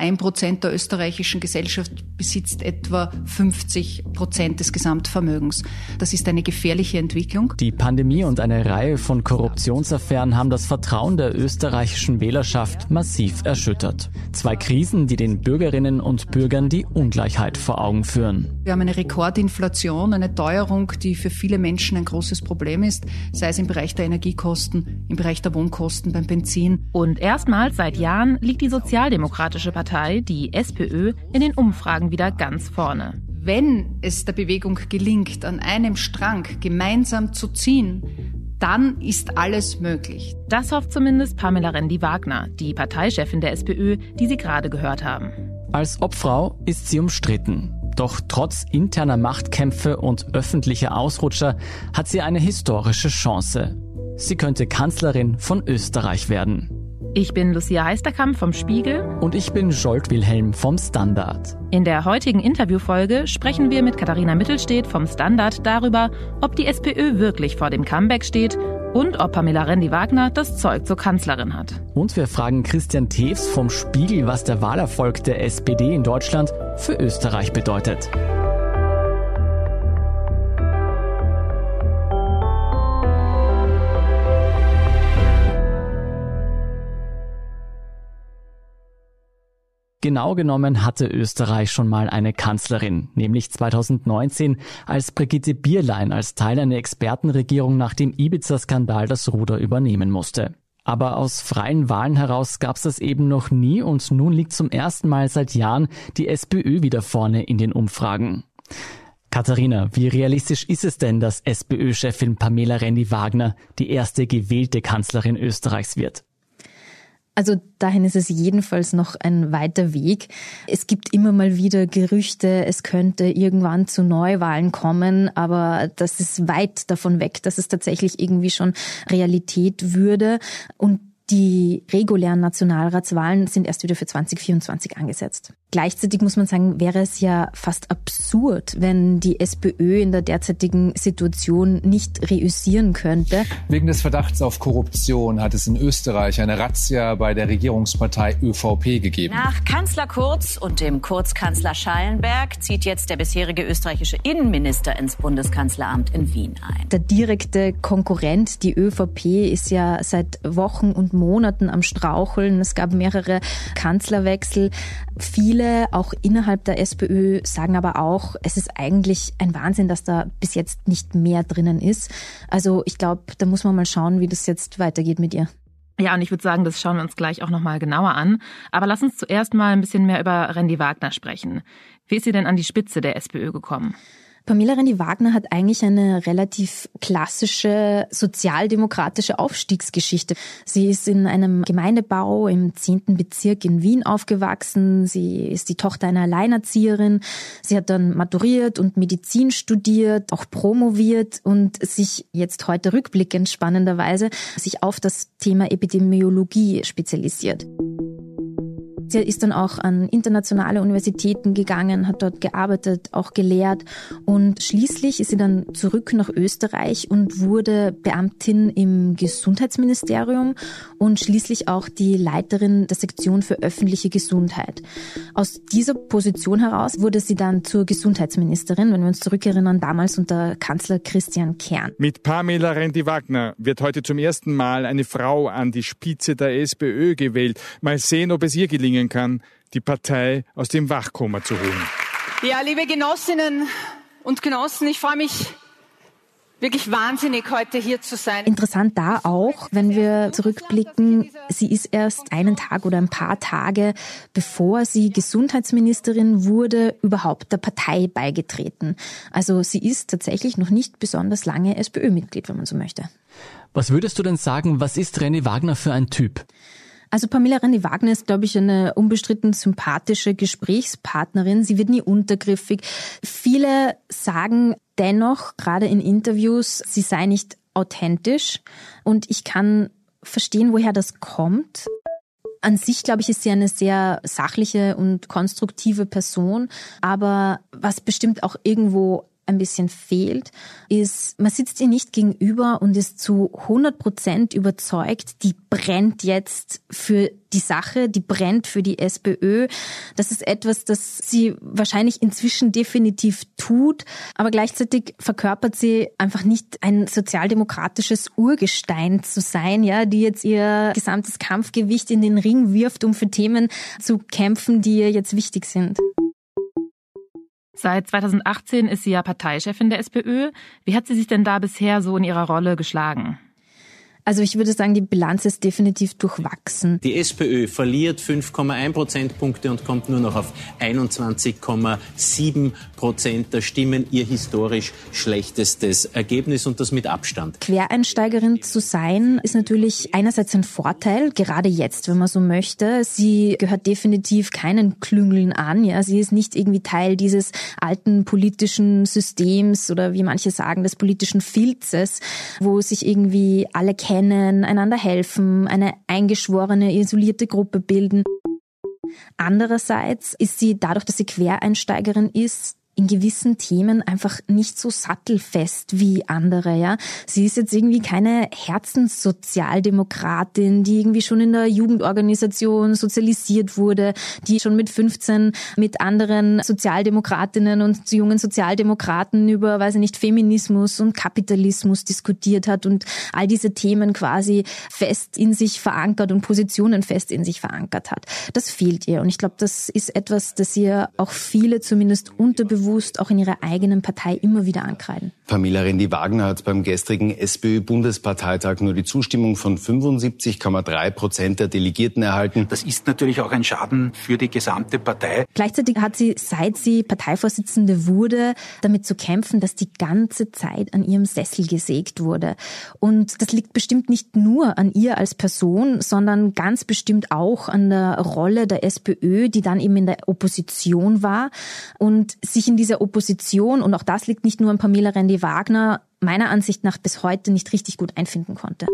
Ein Prozent der österreichischen Gesellschaft besitzt etwa 50 Prozent des Gesamtvermögens. Das ist eine gefährliche Entwicklung. Die Pandemie und eine Reihe von Korruptionsaffären haben das Vertrauen der österreichischen Wählerschaft massiv erschüttert. Zwei Krisen, die den Bürgerinnen und Bürgern die Ungleichheit vor Augen führen. Wir haben eine Rekordinflation, eine Teuerung, die für viele Menschen ein großes Problem ist, sei es im Bereich der Energiekosten, im Bereich der Wohnkosten, beim Benzin. Und erstmals seit Jahren liegt die Sozialdemokratische Partei Partei, die SPÖ, in den Umfragen wieder ganz vorne. Wenn es der Bewegung gelingt, an einem Strang gemeinsam zu ziehen, dann ist alles möglich. Das hofft zumindest Pamela Rendi-Wagner, die Parteichefin der SPÖ, die Sie gerade gehört haben. Als Obfrau ist sie umstritten. Doch trotz interner Machtkämpfe und öffentlicher Ausrutscher hat sie eine historische Chance. Sie könnte Kanzlerin von Österreich werden. Ich bin Lucia Heisterkamp vom Spiegel. Und ich bin Jolt Wilhelm vom Standard. In der heutigen Interviewfolge sprechen wir mit Katharina Mittelstedt vom Standard darüber, ob die SPÖ wirklich vor dem Comeback steht und ob Pamela Rendi-Wagner das Zeug zur Kanzlerin hat. Und wir fragen Christian Tews vom Spiegel, was der Wahlerfolg der SPD in Deutschland für Österreich bedeutet. Genau genommen hatte Österreich schon mal eine Kanzlerin, nämlich 2019, als Brigitte Bierlein als Teil einer Expertenregierung nach dem Ibiza-Skandal das Ruder übernehmen musste. Aber aus freien Wahlen heraus gab es das eben noch nie und nun liegt zum ersten Mal seit Jahren die SPÖ wieder vorne in den Umfragen. Katharina, wie realistisch ist es denn, dass SPÖ-Chefin Pamela Rendi-Wagner die erste gewählte Kanzlerin Österreichs wird? Also dahin ist es jedenfalls noch ein weiter Weg. Es gibt immer mal wieder Gerüchte, es könnte irgendwann zu Neuwahlen kommen, aber das ist weit davon weg, dass es tatsächlich irgendwie schon Realität würde. Und die regulären Nationalratswahlen sind erst wieder für 2024 angesetzt. Gleichzeitig muss man sagen, wäre es ja fast absurd, wenn die SPÖ in der derzeitigen Situation nicht reüssieren könnte. Wegen des Verdachts auf Korruption hat es in Österreich eine Razzia bei der Regierungspartei ÖVP gegeben. Nach Kanzler Kurz und dem Kurzkanzler Schallenberg zieht jetzt der bisherige österreichische Innenminister ins Bundeskanzleramt in Wien ein. Der direkte Konkurrent, die ÖVP, ist ja seit Wochen und Monaten am Straucheln. Es gab mehrere Kanzlerwechsel. Viele, auch innerhalb der SPÖ, sagen aber auch, es ist eigentlich ein Wahnsinn, dass da bis jetzt nicht mehr drinnen ist. Also ich glaube, da muss man mal schauen, wie das jetzt weitergeht mit ihr. Ja, und ich würde sagen, das schauen wir uns gleich auch nochmal genauer an. Aber lass uns zuerst mal ein bisschen mehr über Randy Wagner sprechen. Wie ist sie denn an die Spitze der SPÖ gekommen? Pamela Rendi-Wagner hat eigentlich eine relativ klassische sozialdemokratische Aufstiegsgeschichte. Sie ist in einem Gemeindebau im 10. Bezirk in Wien aufgewachsen. Sie ist die Tochter einer Alleinerzieherin. Sie hat dann maturiert und Medizin studiert, auch promoviert und sich jetzt heute rückblickend spannenderweise sich auf das Thema Epidemiologie spezialisiert. Sie ist dann auch an internationale Universitäten gegangen, hat dort gearbeitet, auch gelehrt und schließlich ist sie dann zurück nach Österreich und wurde Beamtin im Gesundheitsministerium und schließlich auch die Leiterin der Sektion für öffentliche Gesundheit. Aus dieser Position heraus wurde sie dann zur Gesundheitsministerin, wenn wir uns zurückerinnern, damals unter Kanzler Christian Kern. Mit Pamela Rendi-Wagner wird heute zum ersten Mal eine Frau an die Spitze der SPÖ gewählt. Mal sehen, ob es ihr gelingen gelingen kann, die Partei aus dem Wachkoma zu holen. Ja, liebe Genossinnen und Genossen, ich freue mich wirklich wahnsinnig, heute hier zu sein. Interessant da auch, wenn wir zurückblicken, sie ist erst einen Tag oder ein paar Tage, bevor sie Gesundheitsministerin wurde, überhaupt der Partei beigetreten. Also sie ist tatsächlich noch nicht besonders lange SPÖ-Mitglied, wenn man so möchte. Was würdest du denn sagen, was ist René Wagner für ein Typ? Also Pamela René-Wagner ist, glaube ich, eine unbestritten sympathische Gesprächspartnerin. Sie wird nie untergriffig. Viele sagen dennoch, gerade in Interviews, sie sei nicht authentisch. Und ich kann verstehen, woher das kommt. An sich, glaube ich, ist sie eine sehr sachliche und konstruktive Person. Aber was bestimmt auch irgendwo ein bisschen fehlt, ist, man sitzt ihr nicht gegenüber und ist zu 100 Prozent überzeugt, die brennt jetzt für die Sache, die brennt für die SPÖ. Das ist etwas, das sie wahrscheinlich inzwischen definitiv tut, aber gleichzeitig verkörpert sie einfach nicht ein sozialdemokratisches Urgestein zu sein, ja, die jetzt ihr gesamtes Kampfgewicht in den Ring wirft, um für Themen zu kämpfen, die ihr jetzt wichtig sind. Seit 2018 ist sie ja Parteichefin der SPÖ. Wie hat sie sich denn da bisher so in ihrer Rolle geschlagen? Also ich würde sagen, die Bilanz ist definitiv durchwachsen. Die SPÖ verliert 5,1 Prozentpunkte und kommt nur noch auf 21,7 Prozent der Stimmen. Ihr historisch schlechtestes Ergebnis und das mit Abstand. Quereinsteigerin zu sein ist natürlich einerseits ein Vorteil, gerade jetzt, wenn man so möchte. Sie gehört definitiv keinen Klüngeln an. Ja, sie ist nicht irgendwie Teil dieses alten politischen Systems oder wie manche sagen, des politischen Filzes, wo sich irgendwie alle kennen kennen, einander helfen, eine eingeschworene, isolierte Gruppe bilden. Andererseits ist sie dadurch, dass sie Quereinsteigerin ist, in gewissen Themen einfach nicht so sattelfest wie andere, ja. Sie ist jetzt irgendwie keine Herzenssozialdemokratin, die irgendwie schon in der Jugendorganisation sozialisiert wurde, die schon mit 15 mit anderen Sozialdemokratinnen und jungen Sozialdemokraten über, weiß ich nicht, Feminismus und Kapitalismus diskutiert hat und all diese Themen quasi fest in sich verankert und Positionen fest in sich verankert hat. Das fehlt ihr und ich glaube, das ist etwas, das ihr auch viele zumindest unterbewusst bewusst auch in ihrer eigenen Partei immer wieder ankreiden. Pamela Rendi-Wagner hat beim gestrigen SPÖ-Bundesparteitag nur die Zustimmung von 75,3 Prozent der Delegierten erhalten. Das ist natürlich auch ein Schaden für die gesamte Partei. Gleichzeitig hat sie, seit sie Parteivorsitzende wurde, damit zu kämpfen, dass die ganze Zeit an ihrem Sessel gesägt wurde. Und das liegt bestimmt nicht nur an ihr als Person, sondern ganz bestimmt auch an der Rolle der SPÖ, die dann eben in der Opposition war und sich in dieser Opposition, und auch das liegt nicht nur an Pamela Rendi-Wagner, meiner Ansicht nach bis heute nicht richtig gut einfinden konnte.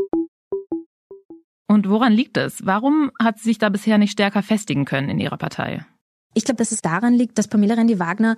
Und woran liegt es? Warum hat sie sich da bisher nicht stärker festigen können in ihrer Partei? Ich glaube, dass es daran liegt, dass Pamela Rendi-Wagner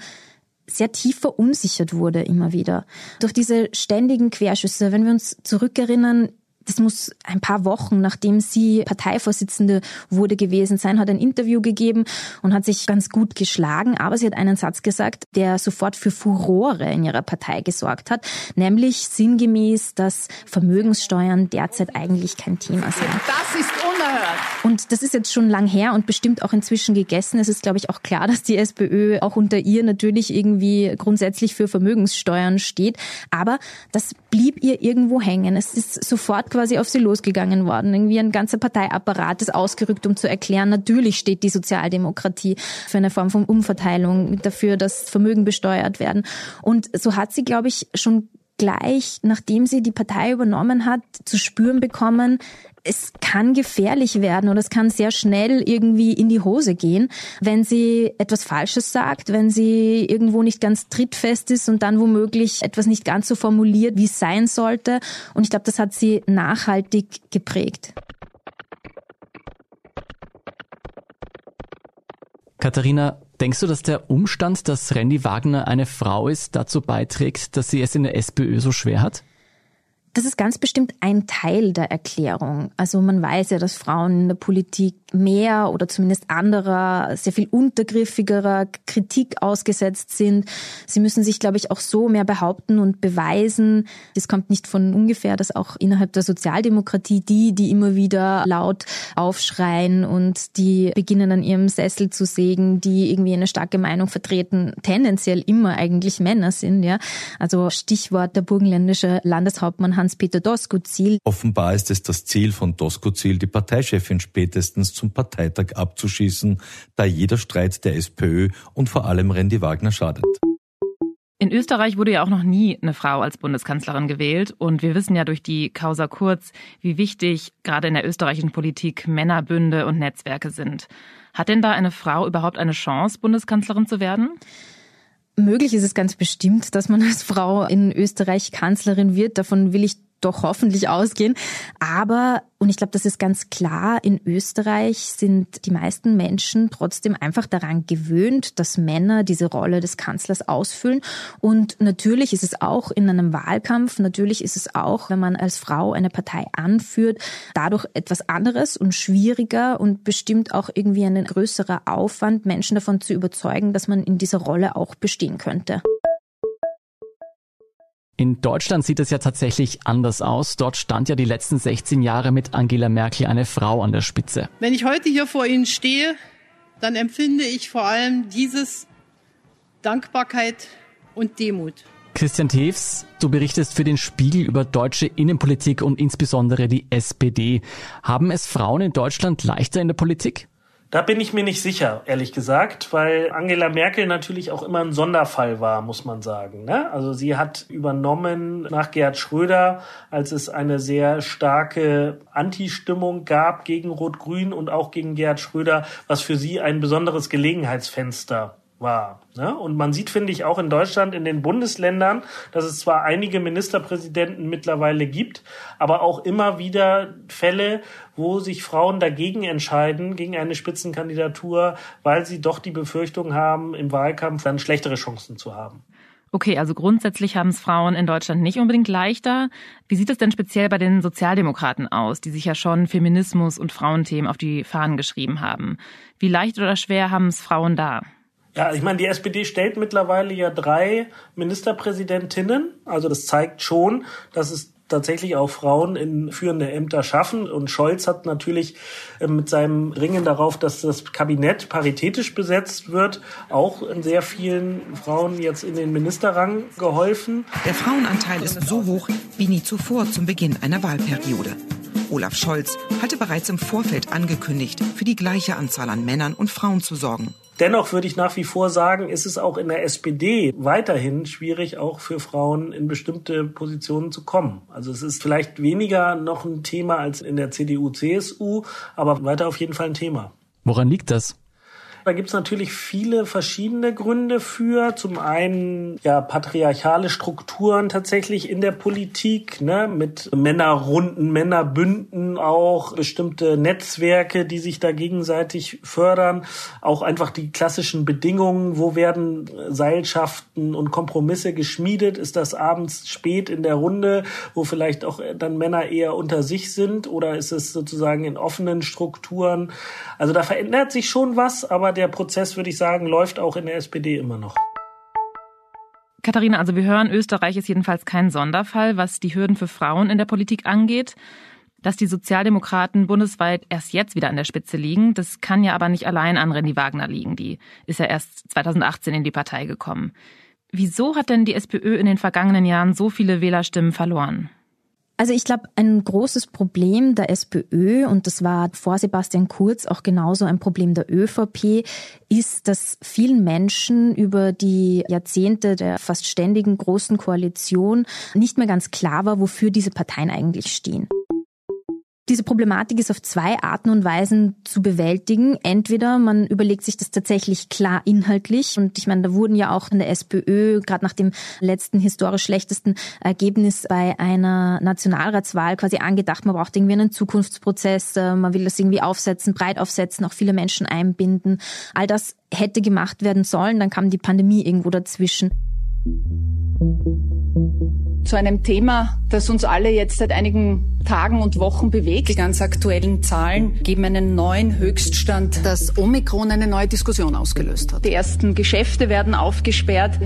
sehr tief verunsichert wurde immer wieder. Durch diese ständigen Querschüsse, wenn wir uns zurückerinnern, das muss ein paar Wochen, nachdem sie Parteivorsitzende wurde gewesen sein, hat ein Interview gegeben und hat sich ganz gut geschlagen. Aber sie hat einen Satz gesagt, der sofort für Furore in ihrer Partei gesorgt hat, nämlich sinngemäß, dass Vermögenssteuern derzeit eigentlich kein Thema sind. Das ist unerhört. Und das ist jetzt schon lang her und bestimmt auch inzwischen gegessen. Es ist, glaube ich, auch klar, dass die SPÖ auch unter ihr natürlich irgendwie grundsätzlich für Vermögenssteuern steht. Aber das blieb ihr irgendwo hängen. Es ist sofort quasi auf sie losgegangen worden. Irgendwie ein ganzer Parteiapparat ist ausgerückt, um zu erklären, natürlich steht die Sozialdemokratie für eine Form von Umverteilung, dafür, dass Vermögen besteuert werden. Und so hat sie, glaube ich, schon gleich, nachdem sie die Partei übernommen hat, zu spüren bekommen, es kann gefährlich werden oder es kann sehr schnell irgendwie in die Hose gehen, wenn sie etwas Falsches sagt, wenn sie irgendwo nicht ganz trittfest ist und dann womöglich etwas nicht ganz so formuliert, wie es sein sollte. Und ich glaube, das hat sie nachhaltig geprägt. Katharina, denkst du, dass der Umstand, dass Randy Wagner eine Frau ist, dazu beiträgt, dass sie es in der SPÖ so schwer hat? Das ist ganz bestimmt ein Teil der Erklärung. Also man weiß ja, dass Frauen in der Politik mehr oder zumindest anderer, sehr viel untergriffigerer Kritik ausgesetzt sind. Sie müssen sich, glaube ich, auch so mehr behaupten und beweisen. Es kommt nicht von ungefähr, dass auch innerhalb der Sozialdemokratie die, die immer wieder laut aufschreien und die beginnen an ihrem Sessel zu sägen, die irgendwie eine starke Meinung vertreten, tendenziell immer eigentlich Männer sind, ja. Also Stichwort der burgenländische Landeshauptmann Hans-Peter Doskozil. Offenbar ist es das Ziel von Doskozil, die Parteichefin spätestens zum Parteitag abzuschießen, da jeder Streit der SPÖ und vor allem Randy Wagner schadet. In Österreich wurde ja auch noch nie eine Frau als Bundeskanzlerin gewählt. Und wir wissen ja durch die Causa Kurz, wie wichtig gerade in der österreichischen Politik Männerbünde und Netzwerke sind. Hat denn da eine Frau überhaupt eine Chance, Bundeskanzlerin zu werden? Möglich ist es ganz bestimmt, dass man als Frau in Österreich Kanzlerin wird. Davon will ich doch hoffentlich ausgehen. Aber, und ich glaube, das ist ganz klar, in Österreich sind die meisten Menschen trotzdem einfach daran gewöhnt, dass Männer diese Rolle des Kanzlers ausfüllen. Und natürlich ist es auch in einem Wahlkampf, natürlich ist es auch, wenn man als Frau eine Partei anführt, dadurch etwas anderes und schwieriger und bestimmt auch irgendwie ein größerer Aufwand, Menschen davon zu überzeugen, dass man in dieser Rolle auch bestehen könnte. In Deutschland sieht es ja tatsächlich anders aus. Dort stand ja die letzten 16 Jahre mit Angela Merkel eine Frau an der Spitze. Wenn ich heute hier vor Ihnen stehe, dann empfinde ich vor allem dieses Dankbarkeit und Demut. Christian Tews, du berichtest für den Spiegel über deutsche Innenpolitik und insbesondere die SPD. Haben es Frauen in Deutschland leichter in der Politik? Da bin ich mir nicht sicher, ehrlich gesagt, weil Angela Merkel natürlich auch immer ein Sonderfall war, muss man sagen. Ne? Also sie hat übernommen nach Gerhard Schröder, als es eine sehr starke Anti-Stimmung gab gegen Rot-Grün und auch gegen Gerhard Schröder, was für sie ein besonderes Gelegenheitsfenster war. Ne? Und man sieht, finde ich, auch in Deutschland, in den Bundesländern, dass es zwar einige Ministerpräsidenten mittlerweile gibt, aber auch immer wieder Fälle, wo sich Frauen dagegen entscheiden, gegen eine Spitzenkandidatur, weil sie doch die Befürchtung haben, im Wahlkampf dann schlechtere Chancen zu haben. Okay, also grundsätzlich haben es Frauen in Deutschland nicht unbedingt leichter. Wie sieht es denn speziell bei den Sozialdemokraten aus, die sich ja schon Feminismus und Frauenthemen auf die Fahnen geschrieben haben? Wie leicht oder schwer haben es Frauen da? Ja, ich meine, die SPD stellt mittlerweile ja drei Ministerpräsidentinnen. Also das zeigt schon, dass es tatsächlich auch Frauen in führende Ämter schaffen. Und Scholz hat natürlich äh, mit seinem Ringen darauf, dass das Kabinett paritätisch besetzt wird, auch in sehr vielen Frauen jetzt in den Ministerrang geholfen. Der Frauenanteil ist so hoch wie nie zuvor zum Beginn einer Wahlperiode. Olaf Scholz hatte bereits im Vorfeld angekündigt, für die gleiche Anzahl an Männern und Frauen zu sorgen. Dennoch würde ich nach wie vor sagen, ist es auch in der SPD weiterhin schwierig, auch für Frauen in bestimmte Positionen zu kommen. Also es ist vielleicht weniger noch ein Thema als in der CDU, CSU, aber weiter auf jeden Fall ein Thema. Woran liegt das? Da gibt's natürlich viele verschiedene Gründe für. Zum einen ja patriarchale Strukturen tatsächlich in der Politik, ne, mit Männerrunden, Männerbünden, auch bestimmte Netzwerke, die sich da gegenseitig fördern, auch einfach die klassischen Bedingungen, wo werden Seilschaften und Kompromisse geschmiedet, ist das abends spät in der Runde, wo vielleicht auch dann Männer eher unter sich sind oder ist es sozusagen in offenen Strukturen? Also da verändert sich schon was, aber der Prozess, würde ich sagen, läuft auch in der SPD immer noch. Katharina, also wir hören, Österreich ist jedenfalls kein Sonderfall, was die Hürden für Frauen in der Politik angeht. Dass die Sozialdemokraten bundesweit erst jetzt wieder an der Spitze liegen, das kann ja aber nicht allein an Rendi Wagner liegen. Die ist ja erst 2018 in die Partei gekommen. Wieso hat denn die SPÖ in den vergangenen Jahren so viele Wählerstimmen verloren? Also ich glaube, ein großes Problem der SPÖ, und das war vor Sebastian Kurz auch genauso ein Problem der ÖVP, ist, dass vielen Menschen über die Jahrzehnte der fast ständigen großen Koalition nicht mehr ganz klar war, wofür diese Parteien eigentlich stehen. Diese Problematik ist auf zwei Arten und Weisen zu bewältigen. Entweder man überlegt sich das tatsächlich klar inhaltlich und ich meine, da wurden ja auch in der SPÖ gerade nach dem letzten historisch schlechtesten Ergebnis bei einer Nationalratswahl quasi angedacht, man braucht irgendwie einen Zukunftsprozess, äh, man will das irgendwie aufsetzen, breit aufsetzen, auch viele Menschen einbinden. All das hätte gemacht werden sollen, dann kam die Pandemie irgendwo dazwischen zu einem Thema, das uns alle jetzt seit einigen Tagen und Wochen bewegt. Die ganz aktuellen Zahlen geben einen neuen Höchststand, dass Omikron eine neue Diskussion ausgelöst hat. Die ersten Geschäfte werden aufgesperrt.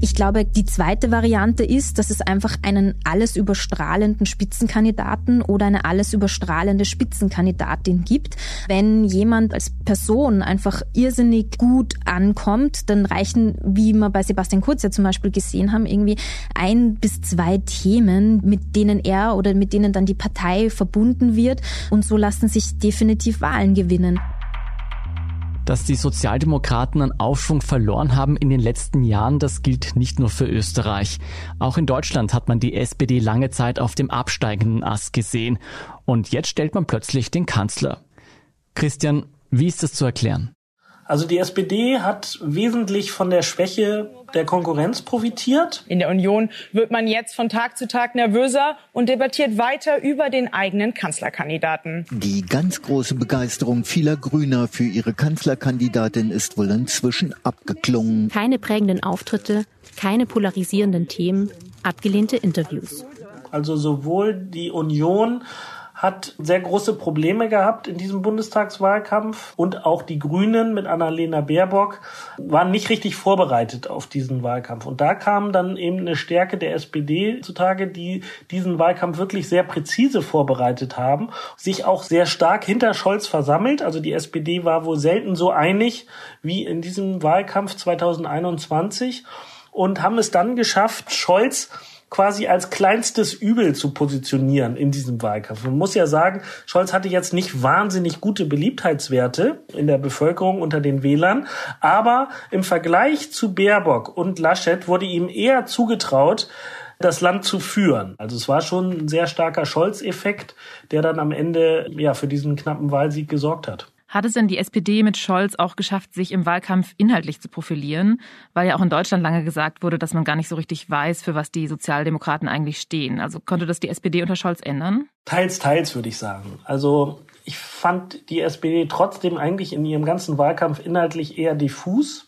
Ich glaube, die zweite Variante ist, dass es einfach einen alles überstrahlenden Spitzenkandidaten oder eine alles überstrahlende Spitzenkandidatin gibt. Wenn jemand als Person einfach irrsinnig gut ankommt, dann reichen, wie wir bei Sebastian Kurz ja zum Beispiel gesehen haben, irgendwie ein bis zwei Themen, mit denen er oder mit denen dann die Partei verbunden wird. Und so lassen sich definitiv Wahlen gewinnen. Dass die Sozialdemokraten an Aufschwung verloren haben in den letzten Jahren, das gilt nicht nur für Österreich. Auch in Deutschland hat man die SPD lange Zeit auf dem absteigenden Ast gesehen. Und jetzt stellt man plötzlich den Kanzler. Christian, wie ist das zu erklären? Also die SPD hat wesentlich von der Schwäche der Konkurrenz profitiert. In der Union wird man jetzt von Tag zu Tag nervöser und debattiert weiter über den eigenen Kanzlerkandidaten. Die ganz große Begeisterung vieler Grüner für ihre Kanzlerkandidatin ist wohl inzwischen abgeklungen. Keine prägenden Auftritte, keine polarisierenden Themen, abgelehnte Interviews. Also sowohl die Union hat sehr große Probleme gehabt in diesem Bundestagswahlkampf und auch die Grünen mit Annalena Baerbock waren nicht richtig vorbereitet auf diesen Wahlkampf. Und da kam dann eben eine Stärke der SPD zutage, die diesen Wahlkampf wirklich sehr präzise vorbereitet haben, sich auch sehr stark hinter Scholz versammelt. Also die SPD war wohl selten so einig wie in diesem Wahlkampf 2021 und haben es dann geschafft, Scholz quasi als kleinstes Übel zu positionieren in diesem Wahlkampf. Man muss ja sagen, Scholz hatte jetzt nicht wahnsinnig gute Beliebtheitswerte in der Bevölkerung unter den Wählern, aber im Vergleich zu Baerbock und Laschet wurde ihm eher zugetraut, das Land zu führen. Also es war schon ein sehr starker Scholz-Effekt, der dann am Ende ja für diesen knappen Wahlsieg gesorgt hat. Hat es denn die SPD mit Scholz auch geschafft, sich im Wahlkampf inhaltlich zu profilieren? Weil ja auch in Deutschland lange gesagt wurde, dass man gar nicht so richtig weiß, für was die Sozialdemokraten eigentlich stehen. Also konnte das die SPD unter Scholz ändern? Teils, teils würde ich sagen. Also ich fand die SPD trotzdem eigentlich in ihrem ganzen Wahlkampf inhaltlich eher diffus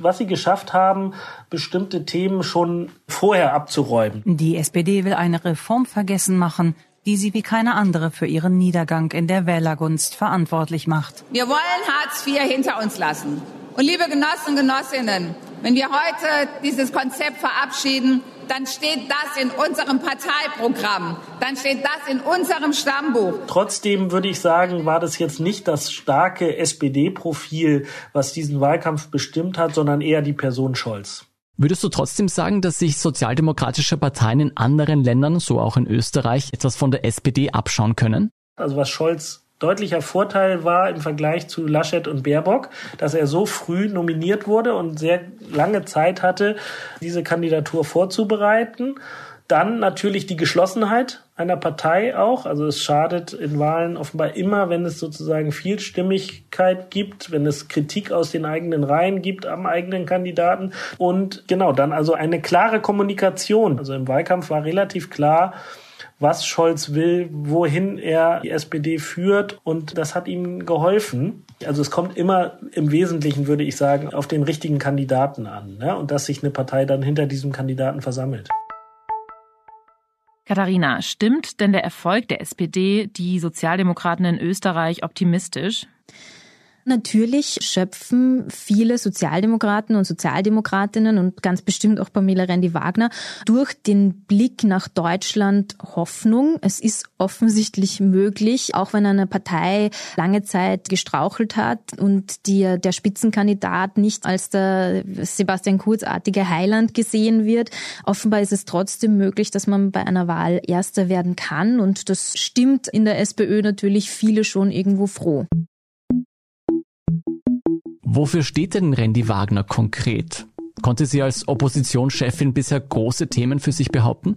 was sie geschafft haben, bestimmte Themen schon vorher abzuräumen. Die SPD will eine Reform vergessen machen, die sie wie keine andere für ihren Niedergang in der Wählergunst verantwortlich macht. Wir wollen Hartz IV hinter uns lassen. Und liebe Genossen und Genossinnen, wenn wir heute dieses Konzept verabschieden, dann steht das in unserem Parteiprogramm, dann steht das in unserem Stammbuch. Trotzdem würde ich sagen, war das jetzt nicht das starke SPD-Profil, was diesen Wahlkampf bestimmt hat, sondern eher die Person Scholz. Würdest du trotzdem sagen, dass sich sozialdemokratische Parteien in anderen Ländern, so auch in Österreich, etwas von der SPD abschauen können? Also was Scholz deutlicher Vorteil war im Vergleich zu Laschet und Baerbock, dass er so früh nominiert wurde und sehr lange Zeit hatte, diese Kandidatur vorzubereiten. Dann natürlich die Geschlossenheit einer Partei auch. Also es schadet in Wahlen offenbar immer, wenn es sozusagen Vielstimmigkeit gibt, wenn es Kritik aus den eigenen Reihen gibt am eigenen Kandidaten. Und genau, dann also eine klare Kommunikation. Also im Wahlkampf war relativ klar, was Scholz will, wohin er die SPD führt. Und das hat ihm geholfen. Also es kommt immer im Wesentlichen, würde ich sagen, auf den richtigen Kandidaten an. Ne? Und dass sich eine Partei dann hinter diesem Kandidaten versammelt. Katharina, stimmt denn der Erfolg der SPD die Sozialdemokraten in Österreich optimistisch? Natürlich schöpfen viele Sozialdemokraten und Sozialdemokratinnen und ganz bestimmt auch Pamela Rendi-Wagner durch den Blick nach Deutschland Hoffnung. Es ist offensichtlich möglich, auch wenn eine Partei lange Zeit gestrauchelt hat und die, der Spitzenkandidat nicht als der Sebastian Kurz-artige Heiland gesehen wird. Offenbar ist es trotzdem möglich, dass man bei einer Wahl Erster werden kann und das stimmt in der SPÖ natürlich viele schon irgendwo froh. Wofür steht denn Randy Wagner konkret? Konnte sie als Oppositionschefin bisher große Themen für sich behaupten?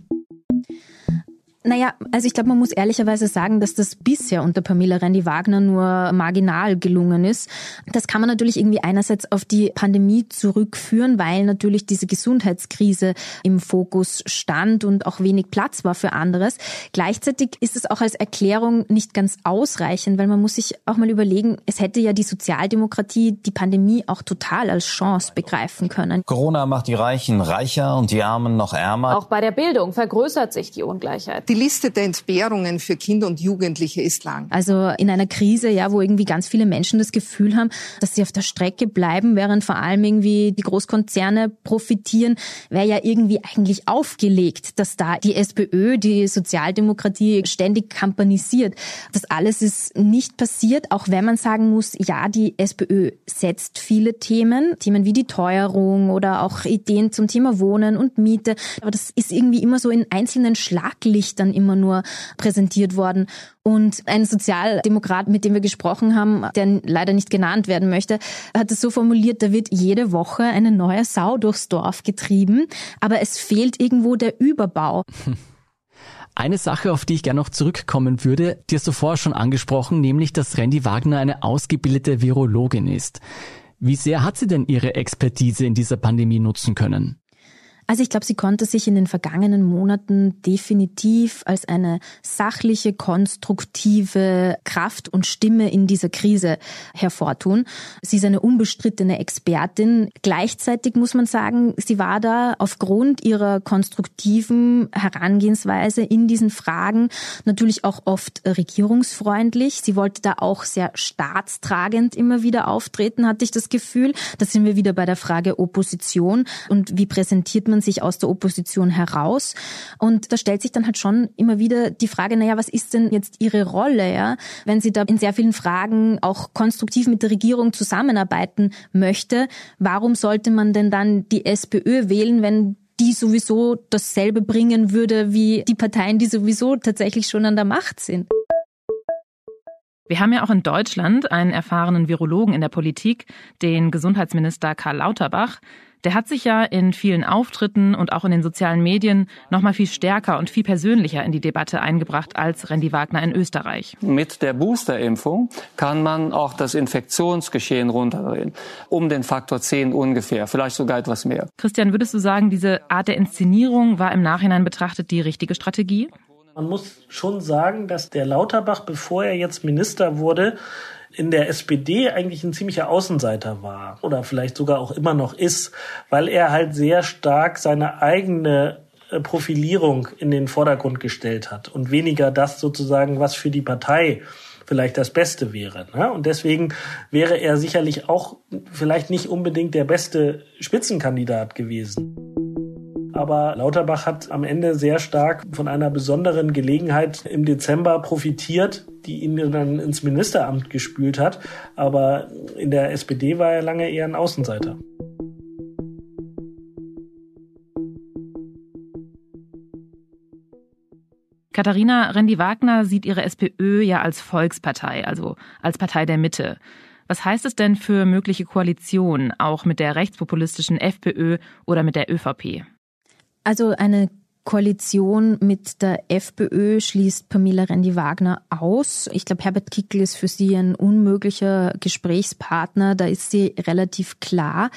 Naja, also ich glaube, man muss ehrlicherweise sagen, dass das bisher unter Pamela Rendi-Wagner nur marginal gelungen ist. Das kann man natürlich irgendwie einerseits auf die Pandemie zurückführen, weil natürlich diese Gesundheitskrise im Fokus stand und auch wenig Platz war für anderes. Gleichzeitig ist es auch als Erklärung nicht ganz ausreichend, weil man muss sich auch mal überlegen, es hätte ja die Sozialdemokratie die Pandemie auch total als Chance begreifen können. Corona macht die Reichen reicher und die Armen noch ärmer. Auch bei der Bildung vergrößert sich die Ungleichheit. Die Liste der Entbehrungen für Kinder und Jugendliche ist lang. Also in einer Krise, ja, wo irgendwie ganz viele Menschen das Gefühl haben, dass sie auf der Strecke bleiben, während vor allem irgendwie die Großkonzerne profitieren, wäre ja irgendwie eigentlich aufgelegt, dass da die SPÖ, die Sozialdemokratie ständig kampanisiert. Das alles ist nicht passiert, auch wenn man sagen muss, ja, die SPÖ setzt viele Themen, Themen wie die Teuerung oder auch Ideen zum Thema Wohnen und Miete. Aber das ist irgendwie immer so in einzelnen Schlaglichtern dann immer nur präsentiert worden. Und ein Sozialdemokrat, mit dem wir gesprochen haben, der leider nicht genannt werden möchte, hat es so formuliert, da wird jede Woche eine neue Sau durchs Dorf getrieben, aber es fehlt irgendwo der Überbau. Eine Sache, auf die ich gerne noch zurückkommen würde, die hast du vorher schon angesprochen, nämlich, dass Randy Wagner eine ausgebildete Virologin ist. Wie sehr hat sie denn ihre Expertise in dieser Pandemie nutzen können? Also ich glaube, sie konnte sich in den vergangenen Monaten definitiv als eine sachliche, konstruktive Kraft und Stimme in dieser Krise hervortun. Sie ist eine unbestrittene Expertin. Gleichzeitig muss man sagen, sie war da aufgrund ihrer konstruktiven Herangehensweise in diesen Fragen natürlich auch oft regierungsfreundlich. Sie wollte da auch sehr staatstragend immer wieder auftreten, hatte ich das Gefühl. Da sind wir wieder bei der Frage Opposition und wie präsentiert man man sich aus der Opposition heraus. Und da stellt sich dann halt schon immer wieder die Frage, naja, was ist denn jetzt Ihre Rolle, ja? Wenn sie da in sehr vielen Fragen auch konstruktiv mit der Regierung zusammenarbeiten möchte, warum sollte man denn dann die SPÖ wählen, wenn die sowieso dasselbe bringen würde wie die Parteien, die sowieso tatsächlich schon an der Macht sind? Wir haben ja auch in Deutschland einen erfahrenen Virologen in der Politik, den Gesundheitsminister Karl Lauterbach. Der hat sich ja in vielen Auftritten und auch in den sozialen Medien noch mal viel stärker und viel persönlicher in die Debatte eingebracht als Randy Wagner in Österreich. Mit der Boosterimpfung kann man auch das Infektionsgeschehen runterdrehen. Um den Faktor 10 ungefähr, vielleicht sogar etwas mehr. Christian, würdest du sagen, diese Art der Inszenierung war im Nachhinein betrachtet die richtige Strategie? Man muss schon sagen, dass der Lauterbach, bevor er jetzt Minister wurde, in der SPD eigentlich ein ziemlicher Außenseiter war oder vielleicht sogar auch immer noch ist, weil er halt sehr stark seine eigene äh, Profilierung in den Vordergrund gestellt hat und weniger das sozusagen, was für die Partei vielleicht das Beste wäre. Ne? Und deswegen wäre er sicherlich auch vielleicht nicht unbedingt der beste Spitzenkandidat gewesen. Aber Lauterbach hat am Ende sehr stark von einer besonderen Gelegenheit im Dezember profitiert, die ihn dann ins Ministeramt gespült hat. Aber in der SPD war er lange eher ein Außenseiter. Katharina Rendi-Wagner sieht ihre SPÖ ja als Volkspartei, also als Partei der Mitte. Was heißt es denn für mögliche Koalitionen, auch mit der rechtspopulistischen FPÖ oder mit der ÖVP? Also eine Koalition mit der FPÖ schließt Pamela Rendi-Wagner aus. Ich glaube, Herbert Kickl ist für sie ein unmöglicher Gesprächspartner. Da ist sie relativ klar.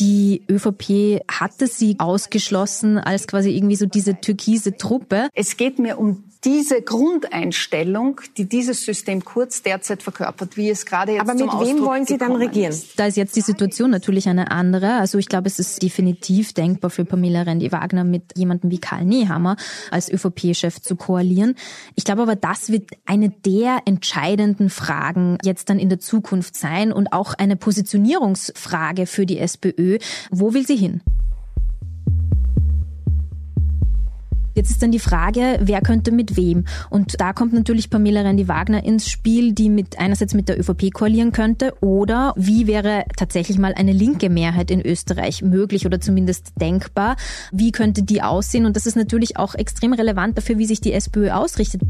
Die ÖVP hatte sie ausgeschlossen als quasi irgendwie so diese türkise Truppe. Es geht mir um diese Grundeinstellung, die dieses System Kurz derzeit verkörpert, wie es gerade jetzt Aber mit zum wem Ausdruck wollen Sie dann regieren? Ist. Da ist jetzt die Situation natürlich eine andere. Also ich glaube, es ist definitiv denkbar für Pamela Rendi-Wagner mit jemandem wie Karl Nehammer als ÖVP-Chef zu koalieren. Ich glaube aber, das wird eine der entscheidenden Fragen jetzt dann in der Zukunft sein und auch eine Positionierungsfrage für die SPÖ. Wo will sie hin? Jetzt ist dann die Frage, wer könnte mit wem? Und da kommt natürlich Pamela Rendi-Wagner ins Spiel, die mit einerseits mit der ÖVP koalieren könnte oder wie wäre tatsächlich mal eine linke Mehrheit in Österreich möglich oder zumindest denkbar? Wie könnte die aussehen? Und das ist natürlich auch extrem relevant dafür, wie sich die SPÖ ausrichtet.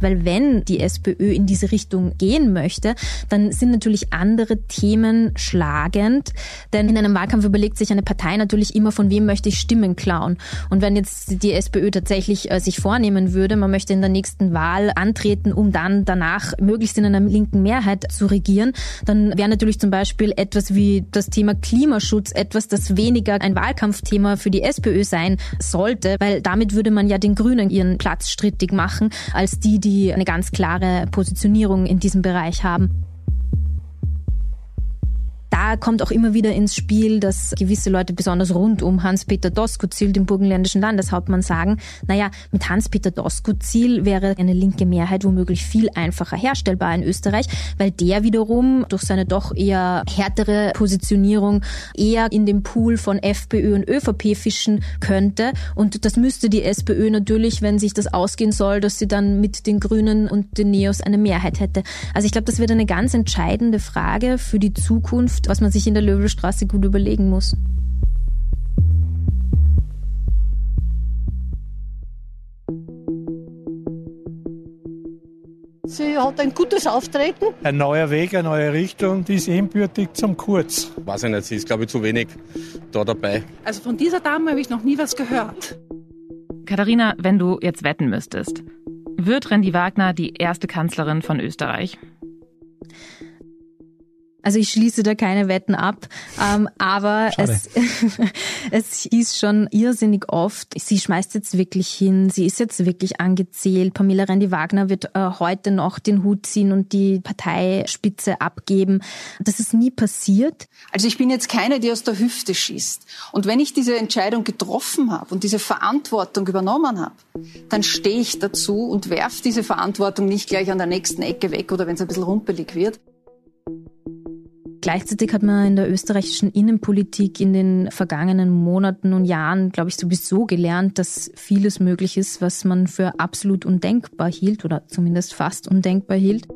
Weil wenn die SPÖ in diese Richtung gehen möchte, dann sind natürlich andere Themen schlagend. Denn in einem Wahlkampf überlegt sich eine Partei natürlich immer, von wem möchte ich Stimmen klauen. Und wenn jetzt die SPÖ tatsächlich äh, sich vornehmen würde, man möchte in der nächsten Wahl antreten, um dann danach möglichst in einer linken Mehrheit zu regieren, dann wäre natürlich zum Beispiel etwas wie das Thema Klimaschutz etwas, das weniger ein Wahlkampfthema für die SPÖ sein sollte, weil damit würde man ja den Grünen ihren Platz strittig machen, als die, die eine ganz klare Positionierung in diesem Bereich haben da kommt auch immer wieder ins Spiel, dass gewisse Leute besonders rund um Hans-Peter Doskozil, den burgenländischen Landeshauptmann, sagen, naja, mit Hans-Peter Doskozil wäre eine linke Mehrheit womöglich viel einfacher herstellbar in Österreich, weil der wiederum durch seine doch eher härtere Positionierung eher in dem Pool von FPÖ und ÖVP fischen könnte. Und das müsste die SPÖ natürlich, wenn sich das ausgehen soll, dass sie dann mit den Grünen und den Neos eine Mehrheit hätte. Also ich glaube, das wird eine ganz entscheidende Frage für die Zukunft was man sich in der Löwelstraße gut überlegen muss. Sie hat ein gutes Auftreten. Ein neuer Weg, eine neue Richtung, die ist ebenbürtig zum Kurz. Weiß ich nicht, sie ist, glaube ich, zu wenig da dabei. Also von dieser Dame habe ich noch nie was gehört. Katharina, wenn du jetzt wetten müsstest, wird Randy Wagner die erste Kanzlerin von Österreich? Also ich schließe da keine Wetten ab, ähm, aber es, es hieß schon irrsinnig oft, sie schmeißt jetzt wirklich hin, sie ist jetzt wirklich angezählt. Pamela Rendi-Wagner wird äh, heute noch den Hut ziehen und die Parteispitze abgeben. Das ist nie passiert. Also ich bin jetzt keine, die aus der Hüfte schießt. Und wenn ich diese Entscheidung getroffen habe und diese Verantwortung übernommen habe, dann stehe ich dazu und werfe diese Verantwortung nicht gleich an der nächsten Ecke weg oder wenn es ein bisschen rumpelig wird. Gleichzeitig hat man in der österreichischen Innenpolitik in den vergangenen Monaten und Jahren, glaube ich, sowieso gelernt, dass vieles möglich ist, was man für absolut undenkbar hielt oder zumindest fast undenkbar hielt.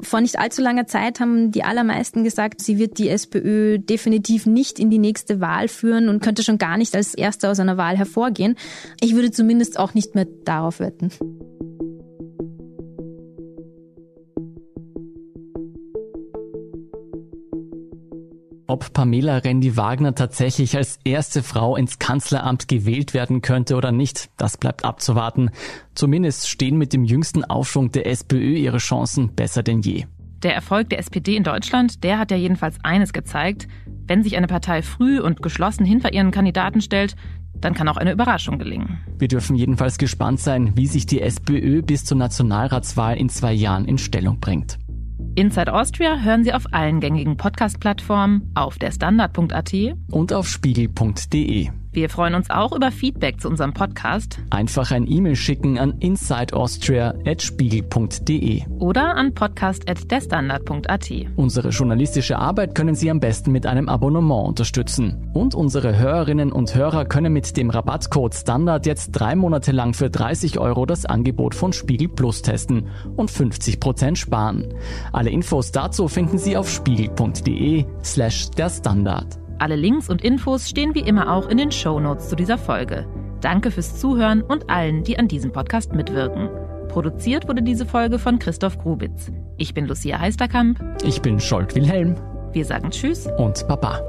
Vor nicht allzu langer Zeit haben die allermeisten gesagt, sie wird die SPÖ definitiv nicht in die nächste Wahl führen und könnte schon gar nicht als Erster aus einer Wahl hervorgehen. Ich würde zumindest auch nicht mehr darauf wetten. Ob Pamela Rendi-Wagner tatsächlich als erste Frau ins Kanzleramt gewählt werden könnte oder nicht, das bleibt abzuwarten. Zumindest stehen mit dem jüngsten Aufschwung der SPÖ ihre Chancen besser denn je. Der Erfolg der SPD in Deutschland, der hat ja jedenfalls eines gezeigt. Wenn sich eine Partei früh und geschlossen hinter ihren Kandidaten stellt, dann kann auch eine Überraschung gelingen. Wir dürfen jedenfalls gespannt sein, wie sich die SPÖ bis zur Nationalratswahl in zwei Jahren in Stellung bringt. Inside Austria hören Sie auf allen gängigen Podcast-Plattformen, auf der Standard.at und auf spiegel.de. Wir freuen uns auch über Feedback zu unserem Podcast. Einfach ein E-Mail schicken an insideaustria.spiegel.de oder an podcast.derstandard.at. Unsere journalistische Arbeit können Sie am besten mit einem Abonnement unterstützen. Und unsere Hörerinnen und Hörer können mit dem Rabattcode Standard jetzt drei Monate lang für 30 Euro das Angebot von Spiegel Plus testen und 50 Prozent sparen. Alle Infos dazu finden Sie auf spiegel.de slash der Standard. Alle Links und Infos stehen wie immer auch in den Show Notes zu dieser Folge. Danke fürs Zuhören und allen, die an diesem Podcast mitwirken. Produziert wurde diese Folge von Christoph Grubitz. Ich bin Lucia Heisterkamp. Ich bin Scholt Wilhelm. Wir sagen Tschüss und Baba.